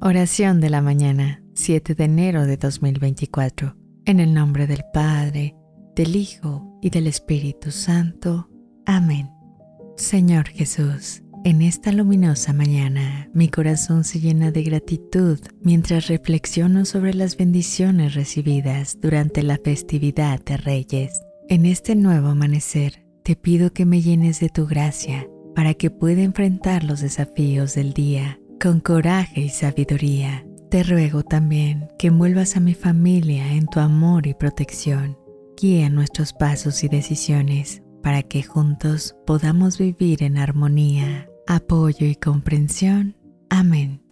Oración de la mañana, 7 de enero de 2024. En el nombre del Padre, del Hijo y del Espíritu Santo. Amén. Señor Jesús, en esta luminosa mañana mi corazón se llena de gratitud mientras reflexiono sobre las bendiciones recibidas durante la festividad de Reyes. En este nuevo amanecer, te pido que me llenes de tu gracia para que pueda enfrentar los desafíos del día con coraje y sabiduría, te ruego también que envuelvas a mi familia en tu amor y protección. Guía nuestros pasos y decisiones para que juntos podamos vivir en armonía, apoyo y comprensión. Amén.